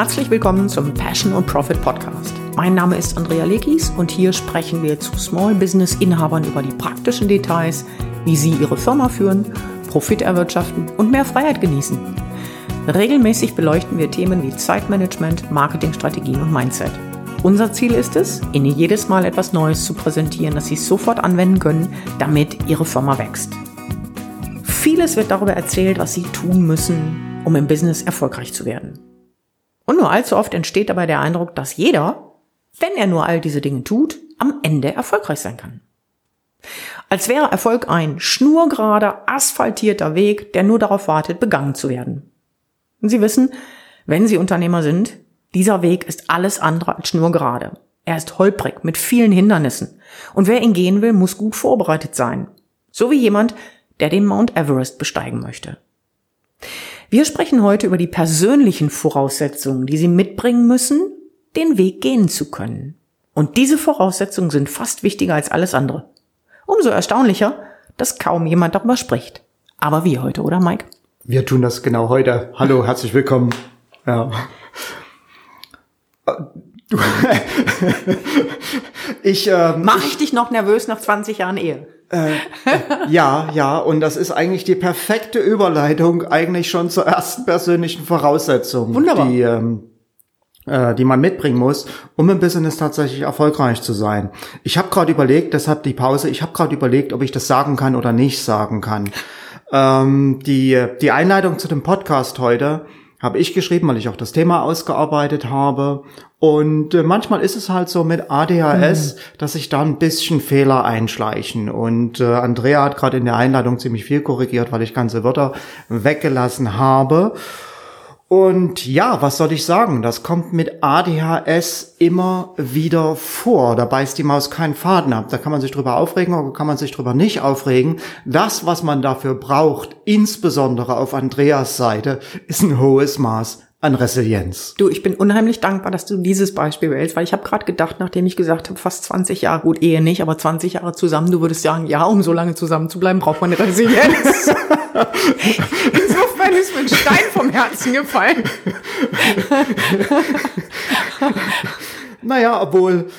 Herzlich willkommen zum Passion und Profit Podcast. Mein Name ist Andrea Lekis und hier sprechen wir zu Small Business Inhabern über die praktischen Details, wie sie ihre Firma führen, Profit erwirtschaften und mehr Freiheit genießen. Regelmäßig beleuchten wir Themen wie Zeitmanagement, Marketingstrategien und Mindset. Unser Ziel ist es, Ihnen jedes Mal etwas Neues zu präsentieren, das Sie sofort anwenden können, damit Ihre Firma wächst. Vieles wird darüber erzählt, was Sie tun müssen, um im Business erfolgreich zu werden. Und nur allzu oft entsteht dabei der Eindruck, dass jeder, wenn er nur all diese Dinge tut, am Ende erfolgreich sein kann. Als wäre Erfolg ein schnurgerader, asphaltierter Weg, der nur darauf wartet, begangen zu werden. Und Sie wissen, wenn Sie Unternehmer sind, dieser Weg ist alles andere als schnurgerade. Er ist holprig, mit vielen Hindernissen. Und wer ihn gehen will, muss gut vorbereitet sein. So wie jemand, der den Mount Everest besteigen möchte. Wir sprechen heute über die persönlichen Voraussetzungen, die Sie mitbringen müssen, den Weg gehen zu können. Und diese Voraussetzungen sind fast wichtiger als alles andere. Umso erstaunlicher, dass kaum jemand darüber spricht. Aber wir heute, oder Mike? Wir tun das genau heute. Hallo, herzlich willkommen. Ja. ich äh, mach ich dich noch nervös nach 20 Jahren Ehe? Äh, ja, ja, und das ist eigentlich die perfekte Überleitung eigentlich schon zur ersten persönlichen Voraussetzung, Wunderbar. die ähm, äh, die man mitbringen muss, um im Business tatsächlich erfolgreich zu sein. Ich habe gerade überlegt, deshalb die Pause, ich habe gerade überlegt, ob ich das sagen kann oder nicht sagen kann. Ähm, die, die Einleitung zu dem Podcast heute habe ich geschrieben, weil ich auch das Thema ausgearbeitet habe. Und äh, manchmal ist es halt so mit ADHS, mhm. dass sich da ein bisschen Fehler einschleichen. Und äh, Andrea hat gerade in der Einladung ziemlich viel korrigiert, weil ich ganze Wörter weggelassen habe. Und ja, was soll ich sagen? Das kommt mit ADHS immer wieder vor. Da beißt die Maus keinen Faden ab. Da kann man sich drüber aufregen oder kann man sich drüber nicht aufregen. Das, was man dafür braucht, insbesondere auf Andreas Seite, ist ein hohes Maß an Resilienz. Du, ich bin unheimlich dankbar, dass du dieses Beispiel wählst, weil ich habe gerade gedacht, nachdem ich gesagt habe, fast 20 Jahre, gut, Ehe nicht, aber 20 Jahre zusammen, du würdest sagen, ja, um so lange zusammen zu bleiben, braucht man eine Resilienz. Insofern ist mir ein Stein vom Herzen gefallen. naja, obwohl,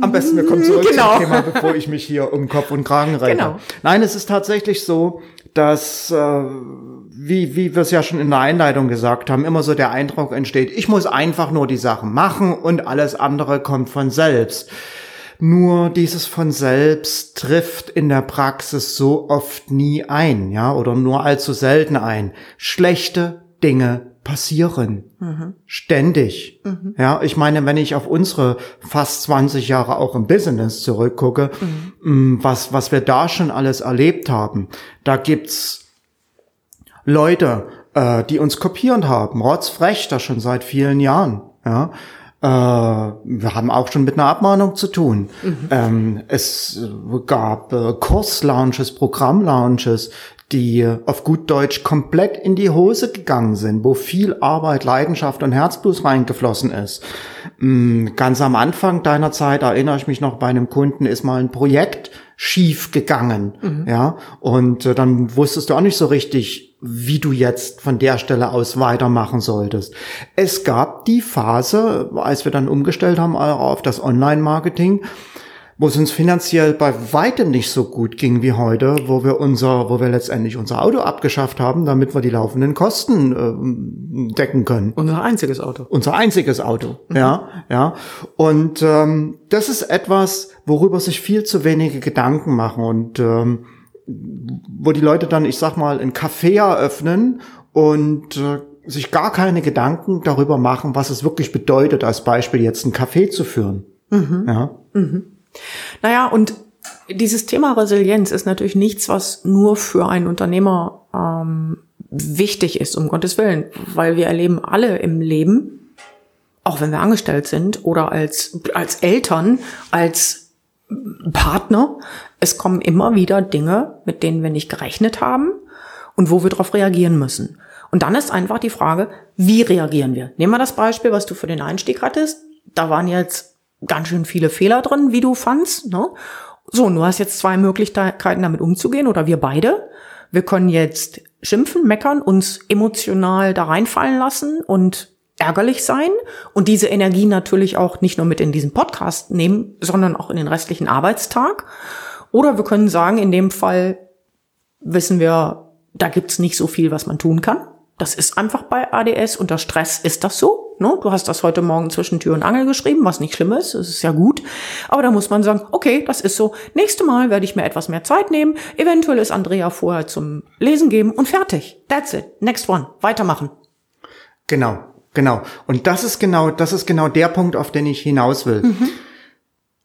am besten, wir kommen zurück genau. zum Thema, bevor ich mich hier um Kopf und Kragen reite. Genau. Nein, es ist tatsächlich so, dass, äh, wie, wie wir es ja schon in der Einleitung gesagt haben, immer so der Eindruck entsteht, ich muss einfach nur die Sachen machen und alles andere kommt von selbst. Nur dieses von selbst trifft in der Praxis so oft nie ein, ja, oder nur allzu selten ein. Schlechte Dinge passieren. Mhm. Ständig. Mhm. Ja, ich meine, wenn ich auf unsere fast 20 Jahre auch im Business zurückgucke, mhm. Mm, was, was wir da schon alles erlebt haben, da gibt's Leute, äh, die uns kopiert haben, rotzfrech, das schon seit vielen Jahren. Ja, äh, wir haben auch schon mit einer Abmahnung zu tun. Mhm. Ähm, es gab äh, Kurslaunches, Programmlaunches, die auf gut Deutsch komplett in die Hose gegangen sind, wo viel Arbeit, Leidenschaft und Herzblut reingeflossen ist. Mm, ganz am Anfang deiner Zeit erinnere ich mich noch bei einem Kunden ist mal ein Projekt schief gegangen, mhm. ja, und äh, dann wusstest du auch nicht so richtig, wie du jetzt von der Stelle aus weitermachen solltest. Es gab die Phase, als wir dann umgestellt haben auf das Online-Marketing, wo es uns finanziell bei weitem nicht so gut ging wie heute, wo wir unser, wo wir letztendlich unser Auto abgeschafft haben, damit wir die laufenden Kosten äh, decken können. Unser einziges Auto. Unser einziges Auto, mhm. ja, ja. Und ähm, das ist etwas, worüber sich viel zu wenige Gedanken machen und ähm, wo die Leute dann, ich sag mal, ein Café eröffnen und äh, sich gar keine Gedanken darüber machen, was es wirklich bedeutet, als Beispiel jetzt ein Café zu führen. Mhm. Ja. Mhm. Naja, und dieses Thema Resilienz ist natürlich nichts, was nur für einen Unternehmer ähm, wichtig ist, um Gottes Willen, weil wir erleben alle im Leben, auch wenn wir angestellt sind oder als, als Eltern, als Partner, es kommen immer wieder Dinge, mit denen wir nicht gerechnet haben und wo wir darauf reagieren müssen. Und dann ist einfach die Frage, wie reagieren wir? Nehmen wir das Beispiel, was du für den Einstieg hattest. Da waren jetzt ganz schön viele Fehler drin, wie du fandst. Ne? So, du hast jetzt zwei Möglichkeiten, damit umzugehen, oder wir beide. Wir können jetzt schimpfen, meckern, uns emotional da reinfallen lassen und ärgerlich sein und diese Energie natürlich auch nicht nur mit in diesen Podcast nehmen, sondern auch in den restlichen Arbeitstag. Oder wir können sagen, in dem Fall wissen wir, da gibt's nicht so viel, was man tun kann. Das ist einfach bei ADS. Unter Stress ist das so. Ne? Du hast das heute Morgen zwischen Tür und Angel geschrieben, was nicht schlimm ist. Das ist ja gut. Aber da muss man sagen, okay, das ist so. Nächste Mal werde ich mir etwas mehr Zeit nehmen. Eventuell ist Andrea vorher zum Lesen geben und fertig. That's it. Next one. Weitermachen. Genau, genau. Und das ist genau, das ist genau der Punkt, auf den ich hinaus will. Mhm.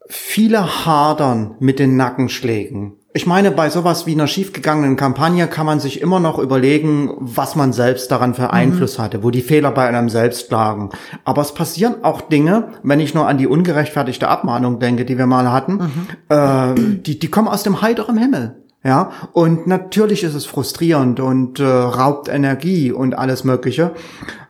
Viele hadern mit den Nackenschlägen ich meine, bei sowas wie einer schiefgegangenen Kampagne kann man sich immer noch überlegen, was man selbst daran für Einfluss mhm. hatte, wo die Fehler bei einem selbst lagen. Aber es passieren auch Dinge, wenn ich nur an die ungerechtfertigte Abmahnung denke, die wir mal hatten, mhm. äh, die, die kommen aus dem heiteren Himmel. Ja, und natürlich ist es frustrierend und äh, raubt Energie und alles Mögliche.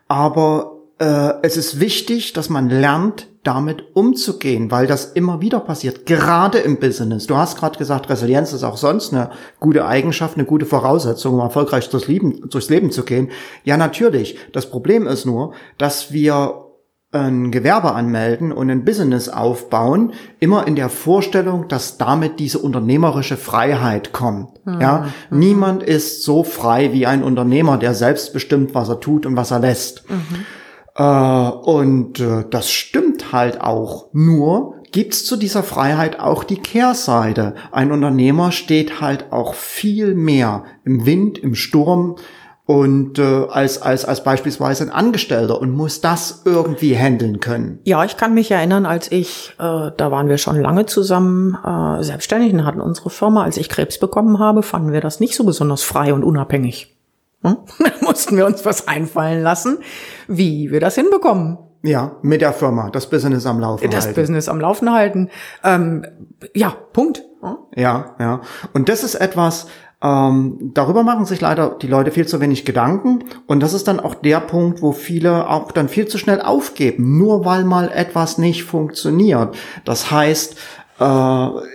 Aber äh, es ist wichtig, dass man lernt, damit umzugehen, weil das immer wieder passiert, gerade im Business. Du hast gerade gesagt, Resilienz ist auch sonst eine gute Eigenschaft, eine gute Voraussetzung, um erfolgreich durchs Leben, durchs Leben zu gehen. Ja, natürlich. Das Problem ist nur, dass wir ein Gewerbe anmelden und ein Business aufbauen, immer in der Vorstellung, dass damit diese unternehmerische Freiheit kommt. Mhm. Ja, mhm. niemand ist so frei wie ein Unternehmer, der selbst bestimmt, was er tut und was er lässt. Mhm. Äh, und äh, das stimmt halt auch. Nur gibt's zu dieser Freiheit auch die Kehrseite. Ein Unternehmer steht halt auch viel mehr im Wind, im Sturm und äh, als als als beispielsweise ein Angestellter und muss das irgendwie handeln können. Ja, ich kann mich erinnern, als ich äh, da waren wir schon lange zusammen äh, selbstständig und hatten unsere Firma, als ich Krebs bekommen habe, fanden wir das nicht so besonders frei und unabhängig. Hm? Da mussten wir uns was einfallen lassen, wie wir das hinbekommen. Ja, mit der Firma, das Business am Laufen das halten. Das Business am Laufen halten. Ähm, ja, Punkt. Hm? Ja, ja. Und das ist etwas, ähm, darüber machen sich leider die Leute viel zu wenig Gedanken. Und das ist dann auch der Punkt, wo viele auch dann viel zu schnell aufgeben, nur weil mal etwas nicht funktioniert. Das heißt,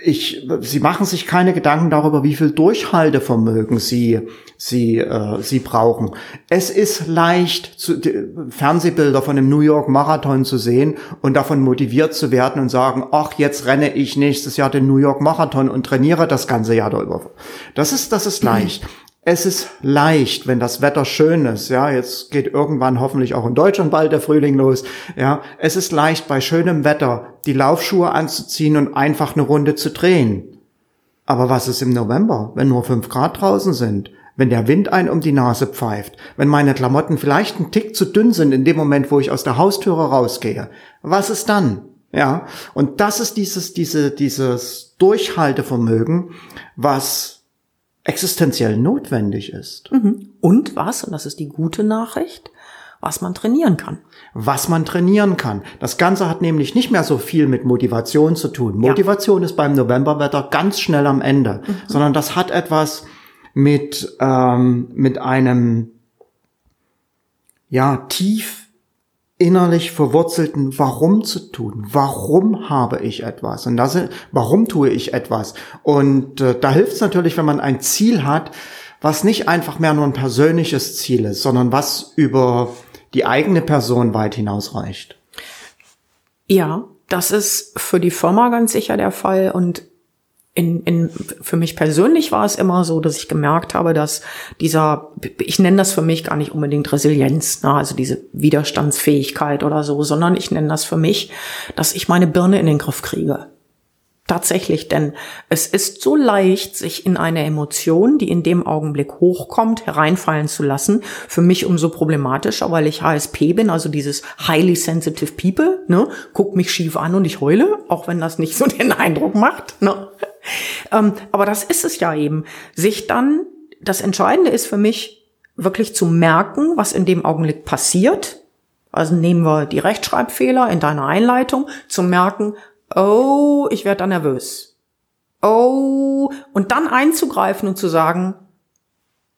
ich, sie machen sich keine Gedanken darüber, wie viel Durchhaltevermögen sie, sie, äh, sie brauchen. Es ist leicht, zu, Fernsehbilder von dem New York Marathon zu sehen und davon motiviert zu werden und sagen, ach, jetzt renne ich nächstes Jahr den New York Marathon und trainiere das ganze Jahr darüber. Das ist, das ist leicht. Es ist leicht, wenn das Wetter schön ist. Ja, jetzt geht irgendwann hoffentlich auch in Deutschland bald der Frühling los. Ja, es ist leicht, bei schönem Wetter die Laufschuhe anzuziehen und einfach eine Runde zu drehen. Aber was ist im November, wenn nur fünf Grad draußen sind? Wenn der Wind ein um die Nase pfeift? Wenn meine Klamotten vielleicht ein Tick zu dünn sind in dem Moment, wo ich aus der Haustüre rausgehe? Was ist dann? Ja, und das ist dieses, diese, dieses Durchhaltevermögen, was existenziell notwendig ist. Mhm. Und was, und das ist die gute Nachricht, was man trainieren kann. Was man trainieren kann. Das Ganze hat nämlich nicht mehr so viel mit Motivation zu tun. Motivation ja. ist beim Novemberwetter ganz schnell am Ende, mhm. sondern das hat etwas mit, ähm, mit einem, ja, tief innerlich verwurzelten Warum zu tun. Warum habe ich etwas? Und das, warum tue ich etwas? Und äh, da hilft es natürlich, wenn man ein Ziel hat, was nicht einfach mehr nur ein persönliches Ziel ist, sondern was über die eigene Person weit hinausreicht. Ja, das ist für die Firma ganz sicher der Fall und in, in, für mich persönlich war es immer so, dass ich gemerkt habe, dass dieser, ich nenne das für mich gar nicht unbedingt Resilienz, ne, also diese Widerstandsfähigkeit oder so, sondern ich nenne das für mich, dass ich meine Birne in den Griff kriege. Tatsächlich, denn es ist so leicht, sich in eine Emotion, die in dem Augenblick hochkommt, hereinfallen zu lassen. Für mich umso problematischer, weil ich HSP bin, also dieses highly sensitive people, ne? Guck mich schief an und ich heule, auch wenn das nicht so den Eindruck macht, ne? Ähm, aber das ist es ja eben. Sich dann, das Entscheidende ist für mich, wirklich zu merken, was in dem Augenblick passiert. Also nehmen wir die Rechtschreibfehler in deiner Einleitung, zu merken, oh, ich werde da nervös. Oh, und dann einzugreifen und zu sagen,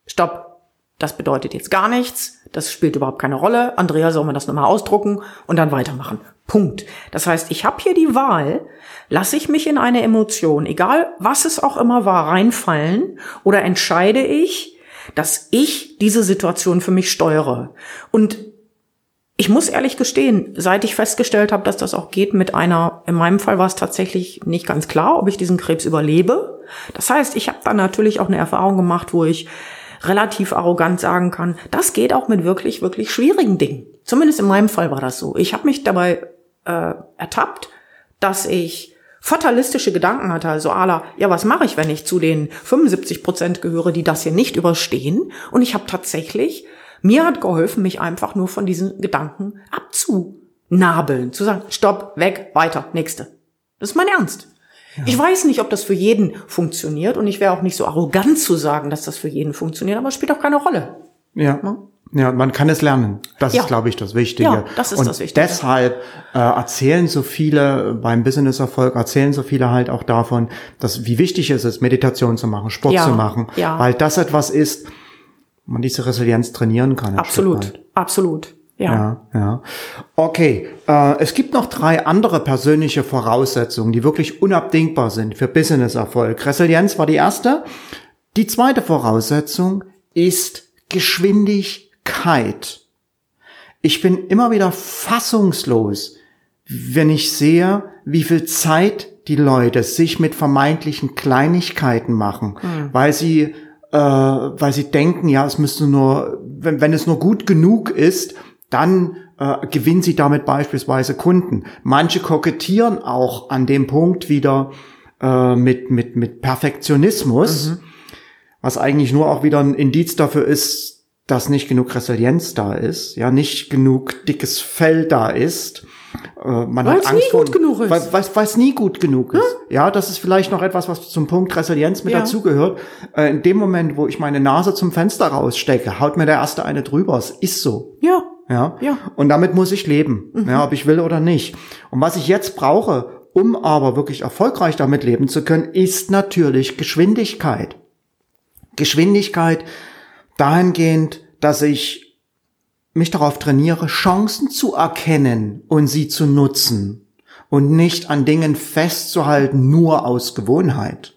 stopp, das bedeutet jetzt gar nichts, das spielt überhaupt keine Rolle, Andrea soll mir das nochmal ausdrucken und dann weitermachen. Punkt. Das heißt, ich habe hier die Wahl, lasse ich mich in eine Emotion, egal was es auch immer war, reinfallen oder entscheide ich, dass ich diese Situation für mich steuere. Und ich muss ehrlich gestehen, seit ich festgestellt habe, dass das auch geht mit einer, in meinem Fall war es tatsächlich nicht ganz klar, ob ich diesen Krebs überlebe. Das heißt, ich habe dann natürlich auch eine Erfahrung gemacht, wo ich relativ arrogant sagen kann, das geht auch mit wirklich, wirklich schwierigen Dingen. Zumindest in meinem Fall war das so. Ich habe mich dabei äh, ertappt, dass ich fatalistische Gedanken hatte, also ala, ja, was mache ich, wenn ich zu den 75 Prozent gehöre, die das hier nicht überstehen? Und ich habe tatsächlich mir hat geholfen, mich einfach nur von diesen Gedanken abzunabeln, zu sagen, stopp, weg, weiter, nächste. Das ist mein Ernst. Ja. Ich weiß nicht, ob das für jeden funktioniert und ich wäre auch nicht so arrogant zu sagen, dass das für jeden funktioniert, aber es spielt auch keine Rolle. Ja. ja? Ja, man kann es lernen. Das ja. ist, glaube ich, das Wichtige. Ja, das ist und das Wichtige. Deshalb äh, erzählen so viele beim Business-Erfolg, erzählen so viele halt auch davon, dass wie wichtig es ist, Meditation zu machen, Sport ja. zu machen, ja. weil das etwas ist, man diese Resilienz trainieren kann. Absolut, absolut. Ja. ja, ja. Okay, äh, es gibt noch drei andere persönliche Voraussetzungen, die wirklich unabdingbar sind für Business-Erfolg. Resilienz war die erste. Die zweite Voraussetzung ist Geschwindigkeit. Ich bin immer wieder fassungslos, wenn ich sehe, wie viel Zeit die Leute sich mit vermeintlichen Kleinigkeiten machen, hm. weil sie äh, weil sie denken, ja, es müsste nur, wenn, wenn es nur gut genug ist, dann äh, gewinnen sie damit beispielsweise Kunden. Manche kokettieren auch an dem Punkt wieder äh, mit, mit, mit Perfektionismus, mhm. was eigentlich nur auch wieder ein Indiz dafür ist, dass nicht genug Resilienz da ist, ja, nicht genug dickes Fell da ist äh, man weil's hat Angst nie vor, gut genug ist. Weil es nie gut genug ist. Hm? Ja, das ist vielleicht noch etwas, was zum Punkt Resilienz mit ja. dazugehört. Äh, in dem Moment, wo ich meine Nase zum Fenster rausstecke, haut mir der erste eine drüber. Es ist so. Ja. Ja. ja. Und damit muss ich leben. Mhm. Ja, ob ich will oder nicht. Und was ich jetzt brauche, um aber wirklich erfolgreich damit leben zu können, ist natürlich Geschwindigkeit. Geschwindigkeit dahingehend, dass ich mich darauf trainiere, Chancen zu erkennen und sie zu nutzen und nicht an Dingen festzuhalten, nur aus Gewohnheit.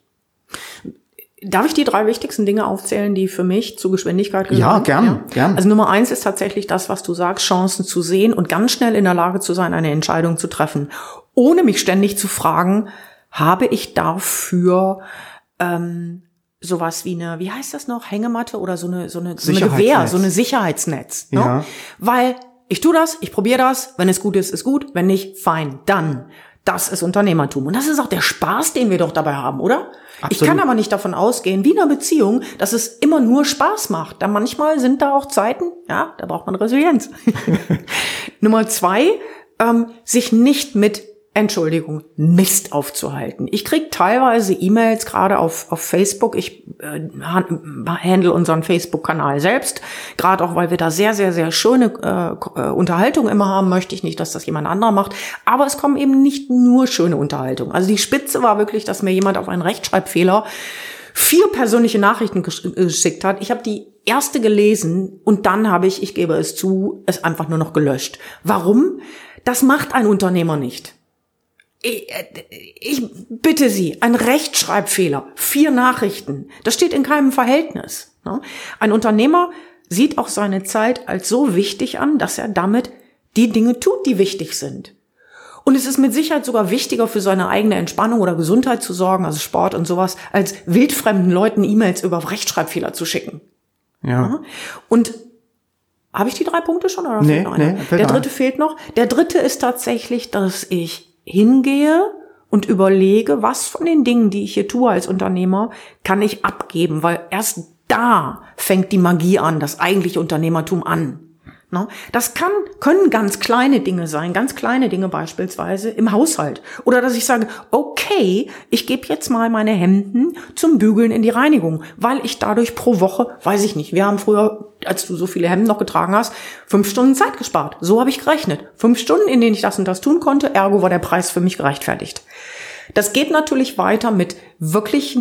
Darf ich die drei wichtigsten Dinge aufzählen, die für mich zu Geschwindigkeit gehören? Ja, gern, ja. gern. Also Nummer eins ist tatsächlich das, was du sagst, Chancen zu sehen und ganz schnell in der Lage zu sein, eine Entscheidung zu treffen, ohne mich ständig zu fragen, habe ich dafür ähm, sowas wie eine, wie heißt das noch, Hängematte oder so eine, so eine, so eine Gewehr, so eine Sicherheitsnetz. Ne? Ja. Weil ich tu das, ich probiere das, wenn es gut ist, ist gut, wenn nicht, fein, dann. Das ist Unternehmertum. Und das ist auch der Spaß, den wir doch dabei haben, oder? Absolut. Ich kann aber nicht davon ausgehen, wie in einer Beziehung, dass es immer nur Spaß macht. Da manchmal sind da auch Zeiten, ja, da braucht man Resilienz. Nummer zwei, ähm, sich nicht mit Entschuldigung, Mist aufzuhalten. Ich krieg teilweise E-Mails gerade auf, auf Facebook. Ich äh, handle unseren Facebook-Kanal selbst. Gerade auch, weil wir da sehr, sehr, sehr schöne äh, äh, Unterhaltung immer haben, möchte ich nicht, dass das jemand anderer macht. Aber es kommen eben nicht nur schöne Unterhaltung. Also die Spitze war wirklich, dass mir jemand auf einen Rechtschreibfehler vier persönliche Nachrichten äh, geschickt hat. Ich habe die erste gelesen und dann habe ich, ich gebe es zu, es einfach nur noch gelöscht. Warum? Das macht ein Unternehmer nicht. Ich, ich bitte Sie, ein Rechtschreibfehler, vier Nachrichten, das steht in keinem Verhältnis. Ne? Ein Unternehmer sieht auch seine Zeit als so wichtig an, dass er damit die Dinge tut, die wichtig sind. Und es ist mit Sicherheit sogar wichtiger für seine eigene Entspannung oder Gesundheit zu sorgen, also Sport und sowas, als wildfremden Leuten E-Mails über Rechtschreibfehler zu schicken. Ja. Und habe ich die drei Punkte schon oder nee, fehlt noch einer? Nee, Der dritte fehlt noch. Der dritte ist tatsächlich, dass ich hingehe und überlege, was von den Dingen, die ich hier tue als Unternehmer, kann ich abgeben, weil erst da fängt die Magie an, das eigentliche Unternehmertum an. Ne? Das kann, können ganz kleine Dinge sein, ganz kleine Dinge beispielsweise im Haushalt. Oder dass ich sage, okay, ich gebe jetzt mal meine Hemden zum Bügeln in die Reinigung, weil ich dadurch pro Woche, weiß ich nicht, wir haben früher, als du so viele Hemden noch getragen hast, fünf Stunden Zeit gespart. So habe ich gerechnet. Fünf Stunden, in denen ich das und das tun konnte, ergo war der Preis für mich gerechtfertigt. Das geht natürlich weiter mit wirklich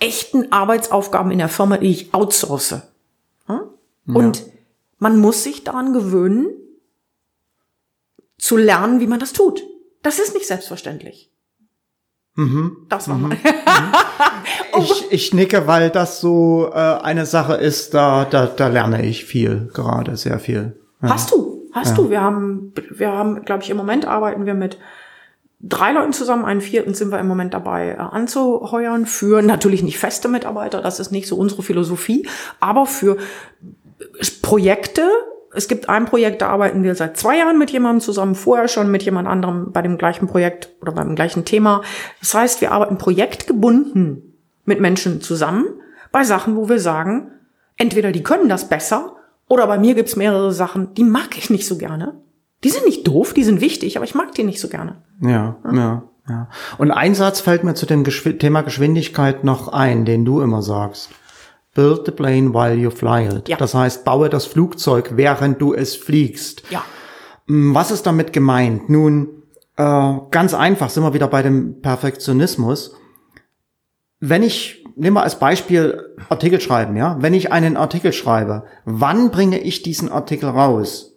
echten Arbeitsaufgaben in der Firma, die ich outsource. Hm? Und ja man muss sich daran gewöhnen, zu lernen, wie man das tut. Das ist nicht selbstverständlich. Mhm. Das war mhm. mal. oh. ich, ich nicke, weil das so äh, eine Sache ist, da, da, da lerne ich viel gerade, sehr viel. Ja. Hast du? Hast ja. du, wir haben, wir haben, glaube ich, im Moment arbeiten wir mit drei Leuten zusammen, einen vierten sind wir im Moment dabei äh, anzuheuern für natürlich nicht feste Mitarbeiter, das ist nicht so unsere Philosophie, aber für Projekte. Es gibt ein Projekt, da arbeiten wir seit zwei Jahren mit jemandem zusammen, vorher schon mit jemand anderem bei dem gleichen Projekt oder beim gleichen Thema. Das heißt, wir arbeiten projektgebunden mit Menschen zusammen bei Sachen, wo wir sagen, entweder die können das besser oder bei mir gibt's mehrere Sachen, die mag ich nicht so gerne. Die sind nicht doof, die sind wichtig, aber ich mag die nicht so gerne. Ja, ja, ja. ja. Und ein Satz fällt mir zu dem Geschw Thema Geschwindigkeit noch ein, den du immer sagst. Build the plane while you fly it. Ja. Das heißt, baue das Flugzeug, während du es fliegst. Ja. Hm, was ist damit gemeint? Nun, äh, ganz einfach, sind wir wieder bei dem Perfektionismus. Wenn ich, nehmen wir als Beispiel Artikel schreiben, ja. Wenn ich einen Artikel schreibe, wann bringe ich diesen Artikel raus?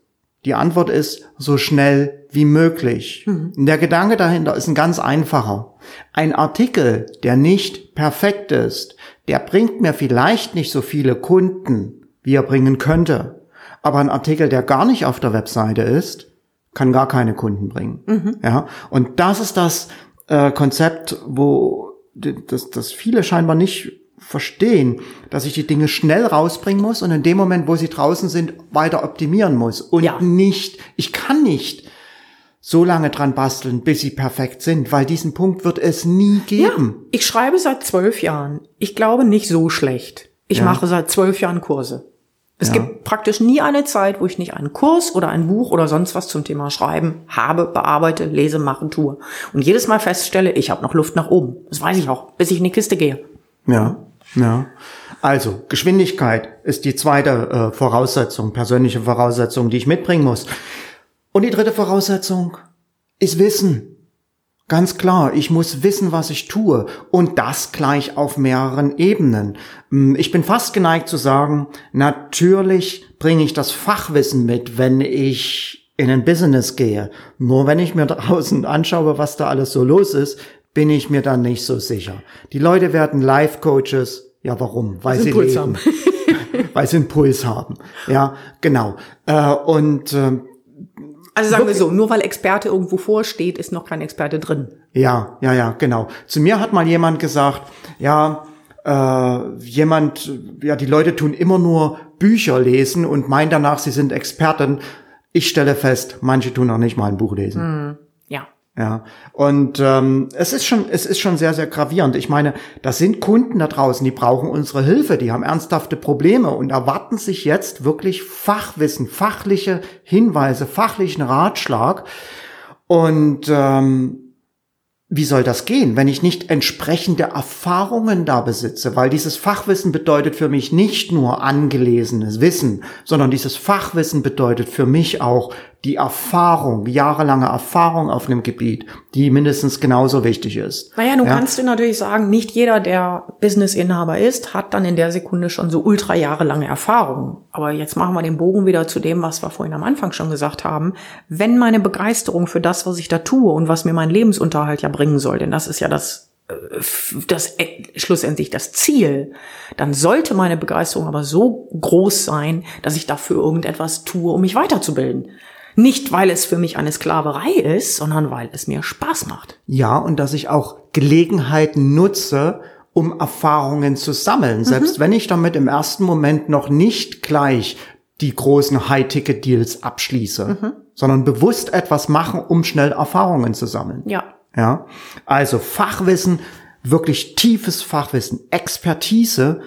Die Antwort ist so schnell wie möglich. Mhm. Der Gedanke dahinter ist ein ganz einfacher. Ein Artikel, der nicht perfekt ist, der bringt mir vielleicht nicht so viele Kunden, wie er bringen könnte. Aber ein Artikel, der gar nicht auf der Webseite ist, kann gar keine Kunden bringen. Mhm. Ja, und das ist das äh, Konzept, wo das, das viele scheinbar nicht verstehen, dass ich die Dinge schnell rausbringen muss und in dem Moment, wo sie draußen sind, weiter optimieren muss und ja. nicht, ich kann nicht so lange dran basteln, bis sie perfekt sind, weil diesen Punkt wird es nie geben. Ja, ich schreibe seit zwölf Jahren. Ich glaube nicht so schlecht. Ich ja. mache seit zwölf Jahren Kurse. Es ja. gibt praktisch nie eine Zeit, wo ich nicht einen Kurs oder ein Buch oder sonst was zum Thema Schreiben habe, bearbeite, lese, mache, tue. Und jedes Mal feststelle, ich habe noch Luft nach oben. Das weiß ich auch, bis ich in die Kiste gehe. Ja, ja. Also, Geschwindigkeit ist die zweite äh, Voraussetzung, persönliche Voraussetzung, die ich mitbringen muss. Und die dritte Voraussetzung ist Wissen. Ganz klar, ich muss wissen, was ich tue und das gleich auf mehreren Ebenen. Hm, ich bin fast geneigt zu sagen, natürlich bringe ich das Fachwissen mit, wenn ich in ein Business gehe. Nur wenn ich mir draußen anschaue, was da alles so los ist, bin ich mir dann nicht so sicher. Die Leute werden Life-Coaches. Ja, warum? Weil sie Puls leben. haben. Weil sie einen Puls haben. Ja, genau. Äh, und äh, also sagen wir so, nur weil Experte irgendwo vorsteht, ist noch kein Experte drin. Ja, ja, ja, genau. Zu mir hat mal jemand gesagt, ja, äh, jemand, ja, die Leute tun immer nur Bücher lesen und meinen danach, sie sind Experten. Ich stelle fest, manche tun auch nicht mal ein Buch lesen. Hm. Ja, und ähm, es ist schon, es ist schon sehr, sehr gravierend. Ich meine, das sind Kunden da draußen, die brauchen unsere Hilfe, die haben ernsthafte Probleme und erwarten sich jetzt wirklich Fachwissen, fachliche Hinweise, fachlichen Ratschlag. Und ähm, wie soll das gehen, wenn ich nicht entsprechende Erfahrungen da besitze? Weil dieses Fachwissen bedeutet für mich nicht nur angelesenes Wissen, sondern dieses Fachwissen bedeutet für mich auch die Erfahrung, jahrelange Erfahrung auf einem Gebiet, die mindestens genauso wichtig ist. Naja, du ja? kannst du natürlich sagen, nicht jeder, der Businessinhaber ist, hat dann in der Sekunde schon so ultra jahrelange Erfahrung. Aber jetzt machen wir den Bogen wieder zu dem, was wir vorhin am Anfang schon gesagt haben. Wenn meine Begeisterung für das, was ich da tue und was mir meinen Lebensunterhalt ja bringen soll, denn das ist ja das äh, das äh, schlussendlich das Ziel, dann sollte meine Begeisterung aber so groß sein, dass ich dafür irgendetwas tue, um mich weiterzubilden. Nicht, weil es für mich eine Sklaverei ist, sondern weil es mir Spaß macht. Ja, und dass ich auch Gelegenheiten nutze, um Erfahrungen zu sammeln. Mhm. Selbst wenn ich damit im ersten Moment noch nicht gleich die großen High-Ticket-Deals abschließe, mhm. sondern bewusst etwas machen, um schnell Erfahrungen zu sammeln. Ja. Ja. Also Fachwissen, wirklich tiefes Fachwissen, Expertise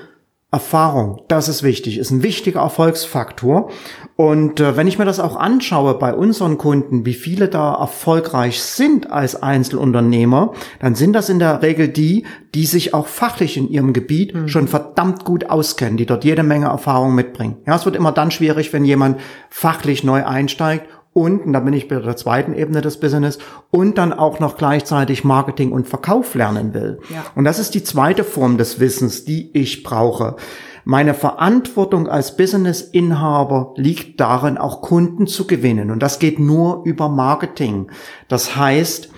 Erfahrung, das ist wichtig, ist ein wichtiger Erfolgsfaktor. Und äh, wenn ich mir das auch anschaue bei unseren Kunden, wie viele da erfolgreich sind als Einzelunternehmer, dann sind das in der Regel die, die sich auch fachlich in ihrem Gebiet mhm. schon verdammt gut auskennen, die dort jede Menge Erfahrung mitbringen. Ja, es wird immer dann schwierig, wenn jemand fachlich neu einsteigt und, und da bin ich bei der zweiten Ebene des Business, und dann auch noch gleichzeitig Marketing und Verkauf lernen will. Ja. Und das ist die zweite Form des Wissens, die ich brauche. Meine Verantwortung als Business-Inhaber liegt darin, auch Kunden zu gewinnen. Und das geht nur über Marketing. Das heißt,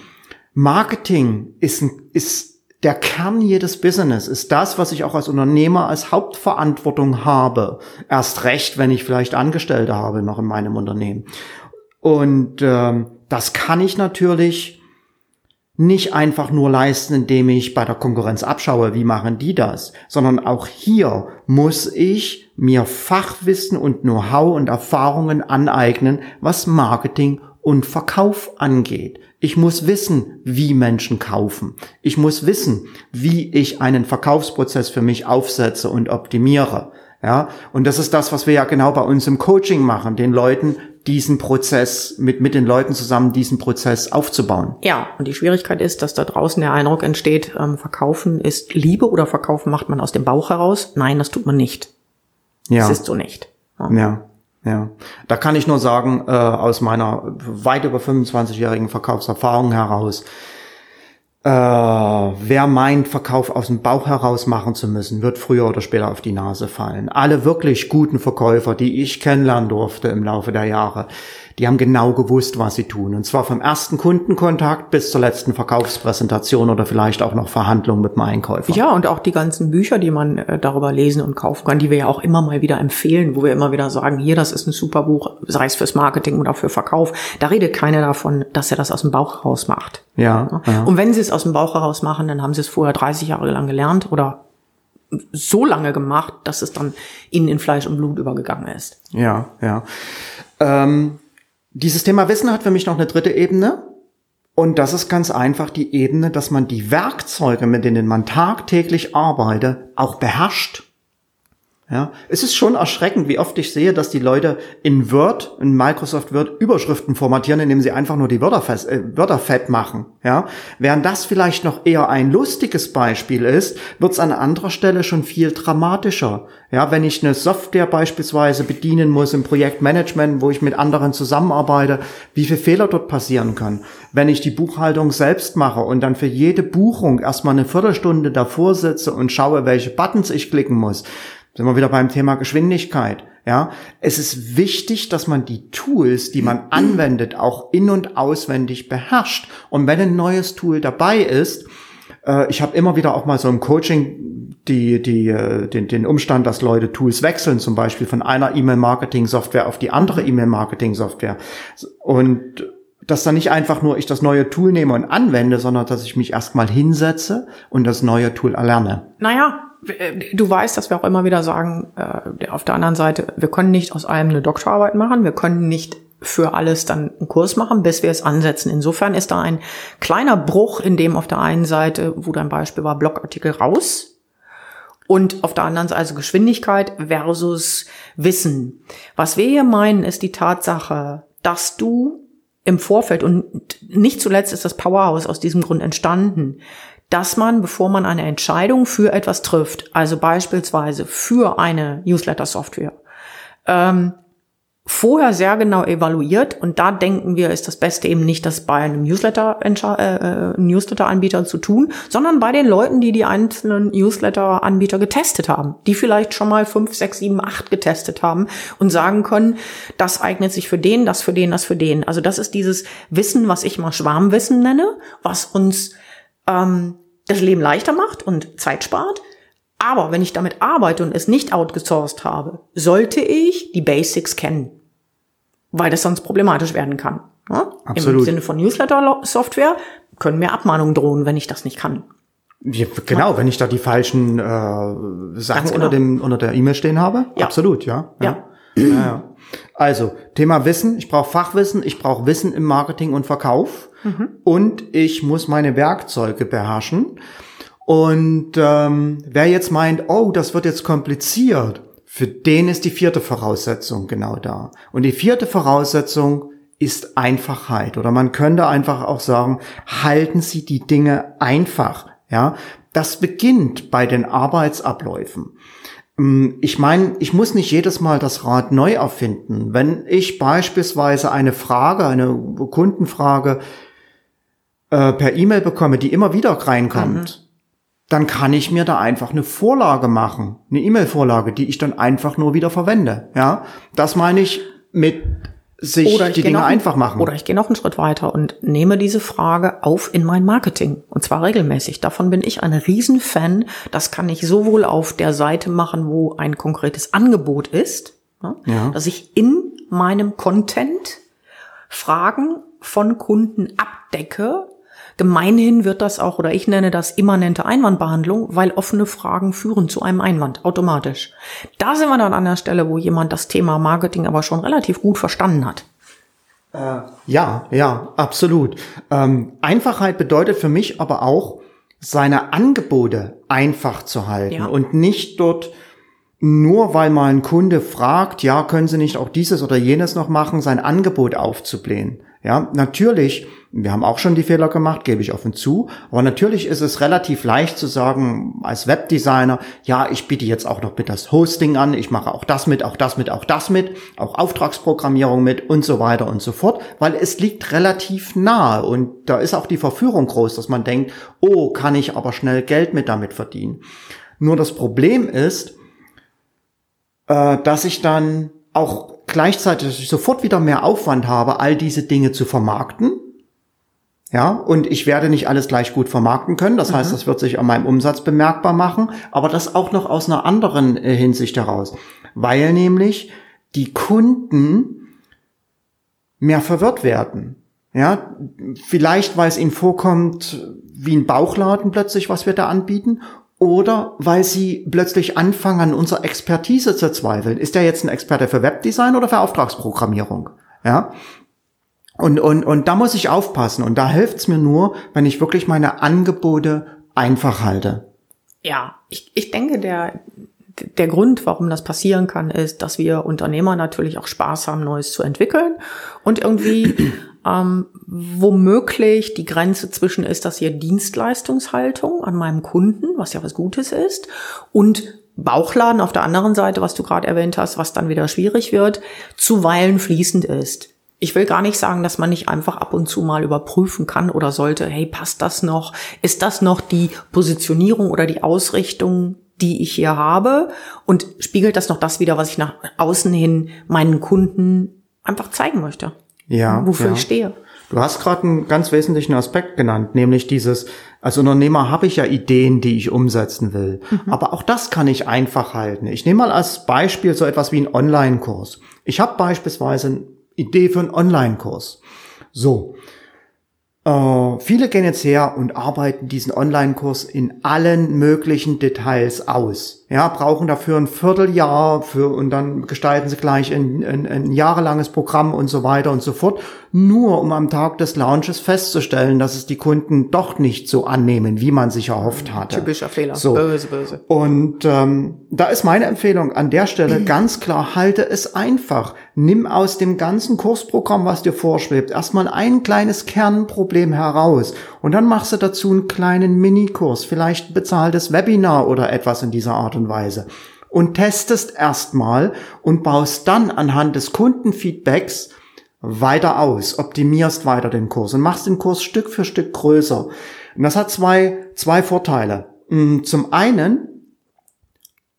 Marketing ist, ist der Kern jedes Business, ist das, was ich auch als Unternehmer als Hauptverantwortung habe. Erst recht, wenn ich vielleicht Angestellte habe noch in meinem Unternehmen. Und ähm, das kann ich natürlich nicht einfach nur leisten, indem ich bei der Konkurrenz abschaue, wie machen die das, sondern auch hier muss ich mir Fachwissen und Know-how und Erfahrungen aneignen, was Marketing und Verkauf angeht. Ich muss wissen, wie Menschen kaufen. Ich muss wissen, wie ich einen Verkaufsprozess für mich aufsetze und optimiere. Ja, und das ist das, was wir ja genau bei uns im Coaching machen, den Leuten diesen Prozess, mit, mit den Leuten zusammen diesen Prozess aufzubauen. Ja, und die Schwierigkeit ist, dass da draußen der Eindruck entsteht, ähm, Verkaufen ist Liebe oder Verkaufen macht man aus dem Bauch heraus. Nein, das tut man nicht. Ja. Das ist so nicht. Ja. ja. Ja, da kann ich nur sagen, äh, aus meiner weit über 25-jährigen Verkaufserfahrung heraus, äh, wer meint, Verkauf aus dem Bauch heraus machen zu müssen, wird früher oder später auf die Nase fallen. Alle wirklich guten Verkäufer, die ich kennenlernen durfte im Laufe der Jahre, die haben genau gewusst, was sie tun. Und zwar vom ersten Kundenkontakt bis zur letzten Verkaufspräsentation oder vielleicht auch noch Verhandlungen mit dem Einkäufer. Ja, und auch die ganzen Bücher, die man äh, darüber lesen und kaufen kann, die wir ja auch immer mal wieder empfehlen, wo wir immer wieder sagen, hier, das ist ein super Buch, sei es fürs Marketing oder für Verkauf. Da redet keiner davon, dass er das aus dem Bauch heraus macht. Ja, ja. Und wenn sie es aus dem Bauch heraus machen, dann haben sie es vorher 30 Jahre lang gelernt oder so lange gemacht, dass es dann ihnen in Fleisch und Blut übergegangen ist. Ja, ja. Ähm, dieses Thema Wissen hat für mich noch eine dritte Ebene. Und das ist ganz einfach die Ebene, dass man die Werkzeuge, mit denen man tagtäglich arbeitet, auch beherrscht. Ja, es ist schon erschreckend, wie oft ich sehe, dass die Leute in Word, in Microsoft Word Überschriften formatieren, indem sie einfach nur die Wörter, fest, äh, Wörter fett machen. Ja, während das vielleicht noch eher ein lustiges Beispiel ist, wird es an anderer Stelle schon viel dramatischer. Ja, wenn ich eine Software beispielsweise bedienen muss im Projektmanagement, wo ich mit anderen zusammenarbeite, wie viele Fehler dort passieren können. Wenn ich die Buchhaltung selbst mache und dann für jede Buchung erstmal eine Viertelstunde davor sitze und schaue, welche Buttons ich klicken muss, sind wir wieder beim Thema Geschwindigkeit. Ja, es ist wichtig, dass man die Tools, die man anwendet, auch in und auswendig beherrscht. Und wenn ein neues Tool dabei ist, äh, ich habe immer wieder auch mal so im Coaching die, die, äh, den, den Umstand, dass Leute Tools wechseln, zum Beispiel von einer E-Mail-Marketing-Software auf die andere E-Mail-Marketing-Software. Und dass dann nicht einfach nur ich das neue Tool nehme und anwende, sondern dass ich mich erstmal hinsetze und das neue Tool erlerne. Naja, du weißt, dass wir auch immer wieder sagen, äh, auf der anderen Seite, wir können nicht aus allem eine Doktorarbeit machen, wir können nicht für alles dann einen Kurs machen, bis wir es ansetzen. Insofern ist da ein kleiner Bruch, in dem auf der einen Seite, wo dein Beispiel war, Blogartikel raus und auf der anderen Seite also Geschwindigkeit versus Wissen. Was wir hier meinen, ist die Tatsache, dass du im Vorfeld und nicht zuletzt ist das Powerhouse aus diesem Grund entstanden, dass man, bevor man eine Entscheidung für etwas trifft, also beispielsweise für eine Newsletter-Software, ähm, vorher sehr genau evaluiert und da denken wir, ist das Beste eben nicht, das bei einem Newsletter äh, äh, Newsletter-Anbieter zu tun, sondern bei den Leuten, die die einzelnen Newsletter-Anbieter getestet haben, die vielleicht schon mal fünf, sechs, sieben, acht getestet haben und sagen können, das eignet sich für den, das für den, das für den. Also das ist dieses Wissen, was ich mal Schwarmwissen nenne, was uns ähm, das Leben leichter macht und Zeit spart. Aber wenn ich damit arbeite und es nicht outgesourced habe, sollte ich die Basics kennen, weil das sonst problematisch werden kann. Ja? Absolut. Im Sinne von Newsletter-Software können mir Abmahnungen drohen, wenn ich das nicht kann. Ja, genau, ja. wenn ich da die falschen äh, Sachen genau. unter dem unter der E-Mail stehen habe. Ja. Absolut, ja. Ja. ja. ja. Also Thema Wissen. Ich brauche Fachwissen. Ich brauche Wissen im Marketing und Verkauf. Mhm. Und ich muss meine Werkzeuge beherrschen. Und ähm, wer jetzt meint, oh, das wird jetzt kompliziert, für den ist die vierte Voraussetzung genau da. Und die vierte Voraussetzung ist Einfachheit. Oder man könnte einfach auch sagen, halten Sie die Dinge einfach. Ja, das beginnt bei den Arbeitsabläufen. Ähm, ich meine, ich muss nicht jedes Mal das Rad neu erfinden. Wenn ich beispielsweise eine Frage, eine Kundenfrage äh, per E-Mail bekomme, die immer wieder reinkommt, mhm. dann kann ich mir da einfach eine Vorlage machen, eine E-Mail-Vorlage, die ich dann einfach nur wieder verwende. Ja, das meine ich mit sich die Dinge einfach machen. Oder ich gehe noch einen Schritt weiter und nehme diese Frage auf in mein Marketing. Und zwar regelmäßig. Davon bin ich ein Riesenfan. Das kann ich sowohl auf der Seite machen, wo ein konkretes Angebot ist, ne? ja. dass ich in meinem Content Fragen von Kunden abdecke. Gemeinhin wird das auch, oder ich nenne das immanente Einwandbehandlung, weil offene Fragen führen zu einem Einwand automatisch. Da sind wir dann an der Stelle, wo jemand das Thema Marketing aber schon relativ gut verstanden hat. Äh, ja, ja, absolut. Ähm, Einfachheit bedeutet für mich aber auch, seine Angebote einfach zu halten ja. und nicht dort nur weil mal ein Kunde fragt, ja, können Sie nicht auch dieses oder jenes noch machen, sein Angebot aufzublähen. Ja, natürlich, wir haben auch schon die Fehler gemacht, gebe ich offen zu, aber natürlich ist es relativ leicht zu sagen, als Webdesigner, ja, ich biete jetzt auch noch mit das Hosting an, ich mache auch das mit, auch das mit, auch das mit, auch Auftragsprogrammierung mit und so weiter und so fort, weil es liegt relativ nahe und da ist auch die Verführung groß, dass man denkt, oh, kann ich aber schnell Geld mit damit verdienen. Nur das Problem ist, äh, dass ich dann auch gleichzeitig sofort wieder mehr Aufwand habe, all diese Dinge zu vermarkten. Ja, und ich werde nicht alles gleich gut vermarkten können. Das mhm. heißt, das wird sich an meinem Umsatz bemerkbar machen, aber das auch noch aus einer anderen äh, Hinsicht heraus. Weil nämlich die Kunden mehr verwirrt werden. Ja, vielleicht, weil es ihnen vorkommt, wie ein Bauchladen plötzlich, was wir da anbieten, oder weil sie plötzlich anfangen, an unserer Expertise zu zweifeln. Ist der jetzt ein Experte für Webdesign oder für Auftragsprogrammierung? Ja. Und, und, und da muss ich aufpassen. Und da hilft es mir nur, wenn ich wirklich meine Angebote einfach halte. Ja, ich, ich denke, der, der Grund, warum das passieren kann, ist, dass wir Unternehmer natürlich auch Spaß haben, Neues zu entwickeln und irgendwie ähm, womöglich die Grenze zwischen ist das hier Dienstleistungshaltung an meinem Kunden, was ja was Gutes ist, und Bauchladen auf der anderen Seite, was du gerade erwähnt hast, was dann wieder schwierig wird, zuweilen fließend ist. Ich will gar nicht sagen, dass man nicht einfach ab und zu mal überprüfen kann oder sollte, hey, passt das noch? Ist das noch die Positionierung oder die Ausrichtung, die ich hier habe? Und spiegelt das noch das wieder, was ich nach außen hin meinen Kunden einfach zeigen möchte? ja, wofür ja. ich stehe. Du hast gerade einen ganz wesentlichen Aspekt genannt, nämlich dieses, als Unternehmer habe ich ja Ideen, die ich umsetzen will. Mhm. Aber auch das kann ich einfach halten. Ich nehme mal als Beispiel so etwas wie einen Online-Kurs. Ich habe beispielsweise Idee für einen Online-Kurs. So, äh, viele gehen jetzt her und arbeiten diesen Online-Kurs in allen möglichen Details aus. Ja, brauchen dafür ein Vierteljahr für und dann gestalten sie gleich ein, ein, ein jahrelanges Programm und so weiter und so fort, nur um am Tag des Launches festzustellen, dass es die Kunden doch nicht so annehmen, wie man sich erhofft hatte. Typischer Fehler. So. Böse, böse. Und ähm, da ist meine Empfehlung an der Stelle ganz klar, halte es einfach. Nimm aus dem ganzen Kursprogramm, was dir vorschwebt, erstmal ein kleines Kernproblem heraus und dann machst du dazu einen kleinen Minikurs, vielleicht ein bezahltes Webinar oder etwas in dieser Art und Weise und testest erstmal und baust dann anhand des Kundenfeedbacks weiter aus, optimierst weiter den Kurs und machst den Kurs Stück für Stück größer. Und das hat zwei, zwei Vorteile. Mm, zum einen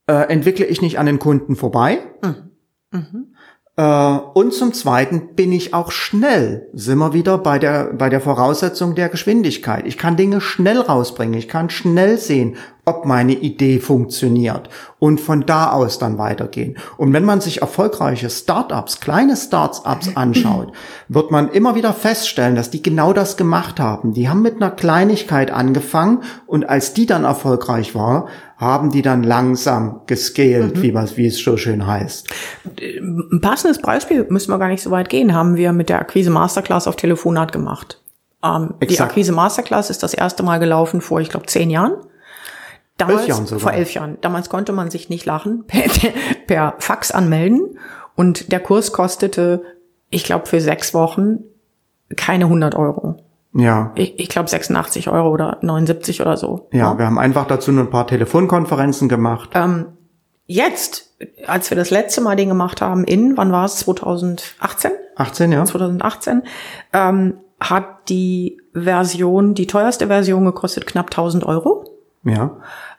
äh, entwickle ich nicht an den Kunden vorbei. Mhm. Mhm. Äh, und zum Zweiten bin ich auch schnell. Sind wir wieder bei der, bei der Voraussetzung der Geschwindigkeit. Ich kann Dinge schnell rausbringen. Ich kann schnell sehen, ob meine Idee funktioniert und von da aus dann weitergehen. Und wenn man sich erfolgreiche Startups, kleine Startups anschaut, wird man immer wieder feststellen, dass die genau das gemacht haben. Die haben mit einer Kleinigkeit angefangen und als die dann erfolgreich war, haben die dann langsam gescaled, mhm. wie, was, wie es so schön heißt. Ein passendes Beispiel, müssen wir gar nicht so weit gehen, haben wir mit der Akquise Masterclass auf Telefonat gemacht. Ähm, die Akquise Masterclass ist das erste Mal gelaufen vor, ich glaube, zehn Jahren. Damals, elf Jahren sogar. Vor elf Jahren. Damals konnte man sich nicht lachen, per, per Fax anmelden. Und der Kurs kostete, ich glaube, für sechs Wochen keine 100 Euro. Ja. Ich, ich glaube 86 Euro oder 79 oder so. Ja, ja, wir haben einfach dazu nur ein paar Telefonkonferenzen gemacht. Ähm, jetzt, als wir das letzte Mal den gemacht haben, in, wann war es? 2018? 18, ja. 2018, ähm, hat die Version, die teuerste Version gekostet knapp 1000 Euro. Ja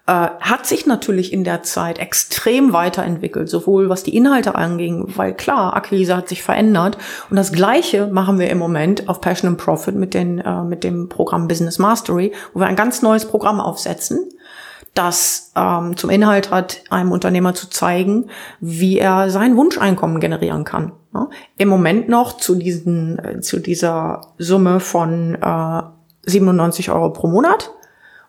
äh, hat sich natürlich in der Zeit extrem weiterentwickelt, sowohl was die Inhalte anging, weil klar, Akquise hat sich verändert. Und das Gleiche machen wir im Moment auf Passion and Profit mit, den, äh, mit dem Programm Business Mastery, wo wir ein ganz neues Programm aufsetzen. das ähm, zum Inhalt hat, einem Unternehmer zu zeigen, wie er sein Wunscheinkommen generieren kann. Ja? Im Moment noch zu diesen, äh, zu dieser Summe von äh, 97 Euro pro Monat.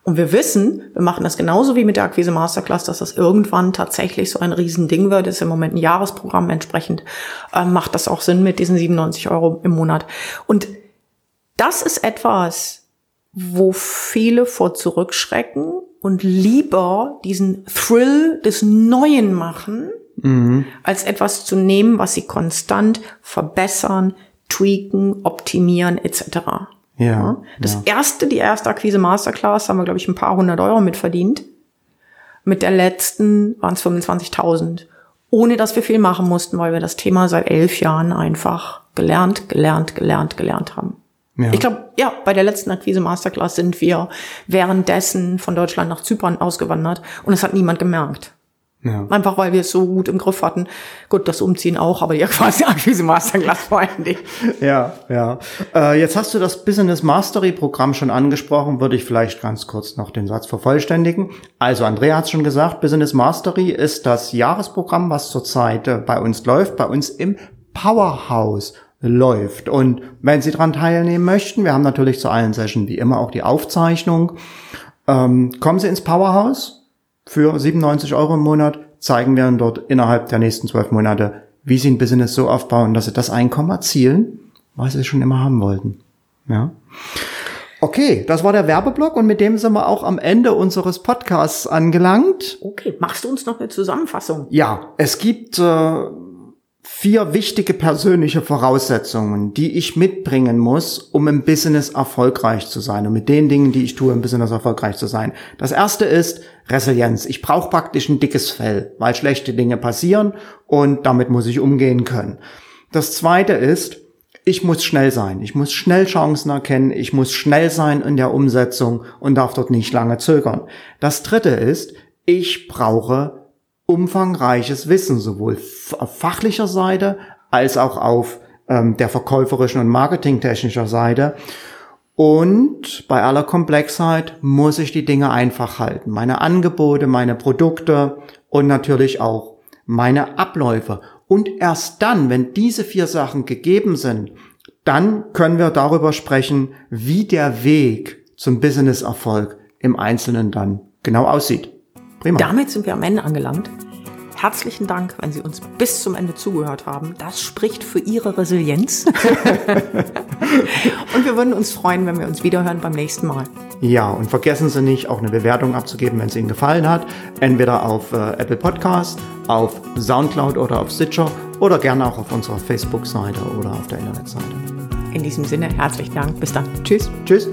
Und wir wissen, wir machen das genauso wie mit der Akquise Masterclass, dass das irgendwann tatsächlich so ein Riesending wird. Das ist im Moment ein Jahresprogramm. Entsprechend äh, macht das auch Sinn mit diesen 97 Euro im Monat. Und das ist etwas, wo viele vor zurückschrecken und lieber diesen Thrill des Neuen machen, mhm. als etwas zu nehmen, was sie konstant verbessern, tweaken, optimieren etc. Ja, das ja. erste, die erste Akquise Masterclass, haben wir, glaube ich, ein paar hundert Euro mit verdient. Mit der letzten waren es 25.000. Ohne dass wir viel machen mussten, weil wir das Thema seit elf Jahren einfach gelernt, gelernt, gelernt, gelernt haben. Ja. Ich glaube, ja, bei der letzten Akquise Masterclass sind wir währenddessen von Deutschland nach Zypern ausgewandert und es hat niemand gemerkt. Ja. Einfach weil wir es so gut im Griff hatten. Gut, das Umziehen auch, aber ja quasi Akquise Masterclass vor allen Dingen. Ja, ja. Äh, jetzt hast du das Business Mastery Programm schon angesprochen, würde ich vielleicht ganz kurz noch den Satz vervollständigen. Also Andrea hat es schon gesagt, Business Mastery ist das Jahresprogramm, was zurzeit äh, bei uns läuft, bei uns im Powerhouse läuft. Und wenn Sie daran teilnehmen möchten, wir haben natürlich zu allen Sessions wie immer auch die Aufzeichnung, ähm, kommen Sie ins Powerhouse für 97 Euro im Monat zeigen wir Ihnen dort innerhalb der nächsten zwölf Monate, wie Sie ein Business so aufbauen, dass Sie das Einkommen erzielen, was Sie schon immer haben wollten. Ja. Okay, das war der Werbeblock und mit dem sind wir auch am Ende unseres Podcasts angelangt. Okay, machst du uns noch eine Zusammenfassung? Ja, es gibt äh, vier wichtige persönliche Voraussetzungen, die ich mitbringen muss, um im Business erfolgreich zu sein und mit den Dingen, die ich tue, im Business erfolgreich zu sein. Das erste ist Resilienz. Ich brauche praktisch ein dickes Fell, weil schlechte Dinge passieren und damit muss ich umgehen können. Das zweite ist, ich muss schnell sein. Ich muss schnell Chancen erkennen. Ich muss schnell sein in der Umsetzung und darf dort nicht lange zögern. Das dritte ist, ich brauche umfangreiches Wissen, sowohl auf fachlicher Seite als auch auf ähm, der verkäuferischen und marketingtechnischer Seite. Und bei aller Komplexheit muss ich die Dinge einfach halten. Meine Angebote, meine Produkte und natürlich auch meine Abläufe. Und erst dann, wenn diese vier Sachen gegeben sind, dann können wir darüber sprechen, wie der Weg zum Business-Erfolg im Einzelnen dann genau aussieht. Prima. Damit sind wir am Ende angelangt. Herzlichen Dank, wenn Sie uns bis zum Ende zugehört haben. Das spricht für Ihre Resilienz. und wir würden uns freuen, wenn wir uns wiederhören beim nächsten Mal. Ja, und vergessen Sie nicht, auch eine Bewertung abzugeben, wenn es Ihnen gefallen hat. Entweder auf äh, Apple Podcast, auf Soundcloud oder auf Stitcher oder gerne auch auf unserer Facebook-Seite oder auf der Internetseite. In diesem Sinne, herzlichen Dank. Bis dann. Tschüss. Tschüss.